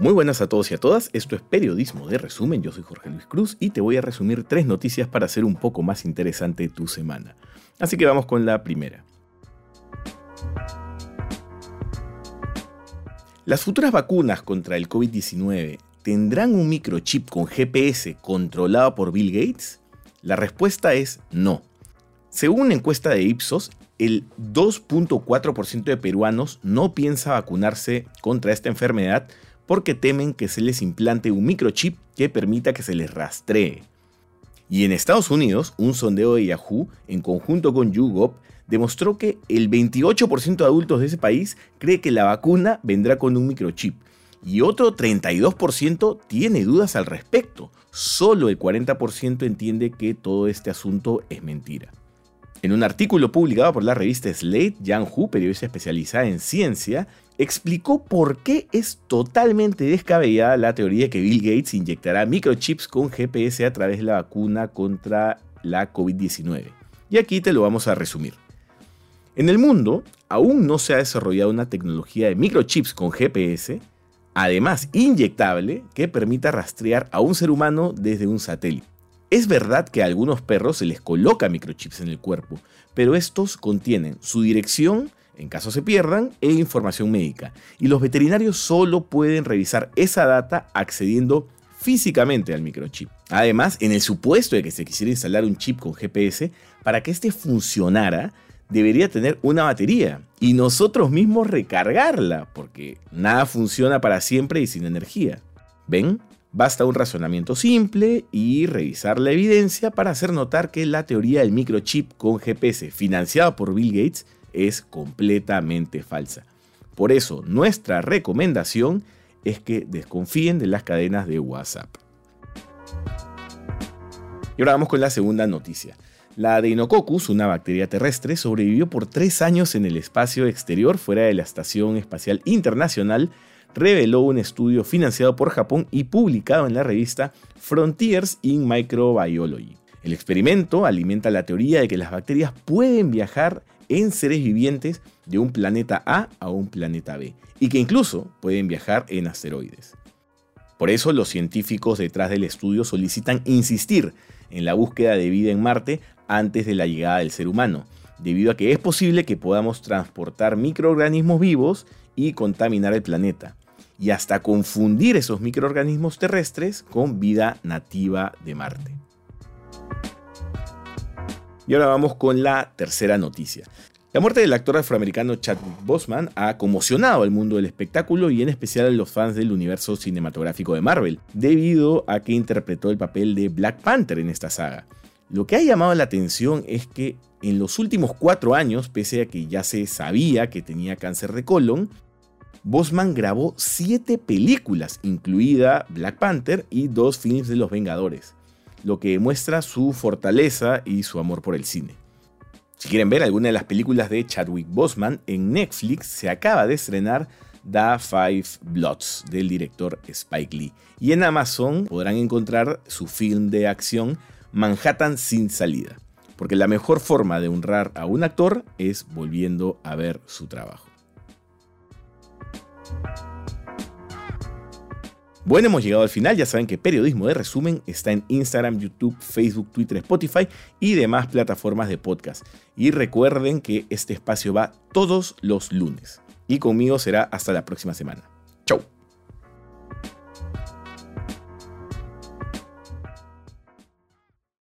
Muy buenas a todos y a todas, esto es Periodismo de Resumen, yo soy Jorge Luis Cruz y te voy a resumir tres noticias para hacer un poco más interesante tu semana. Así que vamos con la primera. Las futuras vacunas contra el COVID-19 tendrán un microchip con GPS controlado por Bill Gates? La respuesta es no. Según una encuesta de Ipsos, el 2.4% de peruanos no piensa vacunarse contra esta enfermedad porque temen que se les implante un microchip que permita que se les rastree. Y en Estados Unidos, un sondeo de Yahoo, en conjunto con YouGov, demostró que el 28% de adultos de ese país cree que la vacuna vendrá con un microchip. Y otro 32% tiene dudas al respecto. Solo el 40% entiende que todo este asunto es mentira. En un artículo publicado por la revista Slate, Yang Hu, periodista especializada en ciencia, explicó por qué es totalmente descabellada la teoría que Bill Gates inyectará microchips con GPS a través de la vacuna contra la COVID-19. Y aquí te lo vamos a resumir. En el mundo, aún no se ha desarrollado una tecnología de microchips con GPS, además inyectable, que permita rastrear a un ser humano desde un satélite. Es verdad que a algunos perros se les coloca microchips en el cuerpo, pero estos contienen su dirección en caso se pierdan, e información médica. Y los veterinarios solo pueden revisar esa data accediendo físicamente al microchip. Además, en el supuesto de que se quisiera instalar un chip con GPS, para que este funcionara, debería tener una batería y nosotros mismos recargarla, porque nada funciona para siempre y sin energía. ¿Ven? Basta un razonamiento simple y revisar la evidencia para hacer notar que la teoría del microchip con GPS financiado por Bill Gates es completamente falsa. Por eso, nuestra recomendación es que desconfíen de las cadenas de WhatsApp. Y ahora vamos con la segunda noticia. La Deinococcus, una bacteria terrestre, sobrevivió por tres años en el espacio exterior fuera de la Estación Espacial Internacional, reveló un estudio financiado por Japón y publicado en la revista Frontiers in Microbiology. El experimento alimenta la teoría de que las bacterias pueden viajar en seres vivientes de un planeta A a un planeta B y que incluso pueden viajar en asteroides. Por eso los científicos detrás del estudio solicitan insistir en la búsqueda de vida en Marte antes de la llegada del ser humano, debido a que es posible que podamos transportar microorganismos vivos y contaminar el planeta, y hasta confundir esos microorganismos terrestres con vida nativa de Marte. Y ahora vamos con la tercera noticia. La muerte del actor afroamericano Chadwick Boseman ha conmocionado al mundo del espectáculo y en especial a los fans del universo cinematográfico de Marvel, debido a que interpretó el papel de Black Panther en esta saga. Lo que ha llamado la atención es que en los últimos cuatro años, pese a que ya se sabía que tenía cáncer de colon, Bosman grabó siete películas, incluida Black Panther y dos films de los Vengadores lo que demuestra su fortaleza y su amor por el cine. Si quieren ver alguna de las películas de Chadwick Boseman, en Netflix se acaba de estrenar The Five Bloods del director Spike Lee. Y en Amazon podrán encontrar su film de acción Manhattan sin salida. Porque la mejor forma de honrar a un actor es volviendo a ver su trabajo. Bueno, hemos llegado al final. Ya saben que Periodismo de Resumen está en Instagram, YouTube, Facebook, Twitter, Spotify y demás plataformas de podcast. Y recuerden que este espacio va todos los lunes. Y conmigo será hasta la próxima semana. Chau.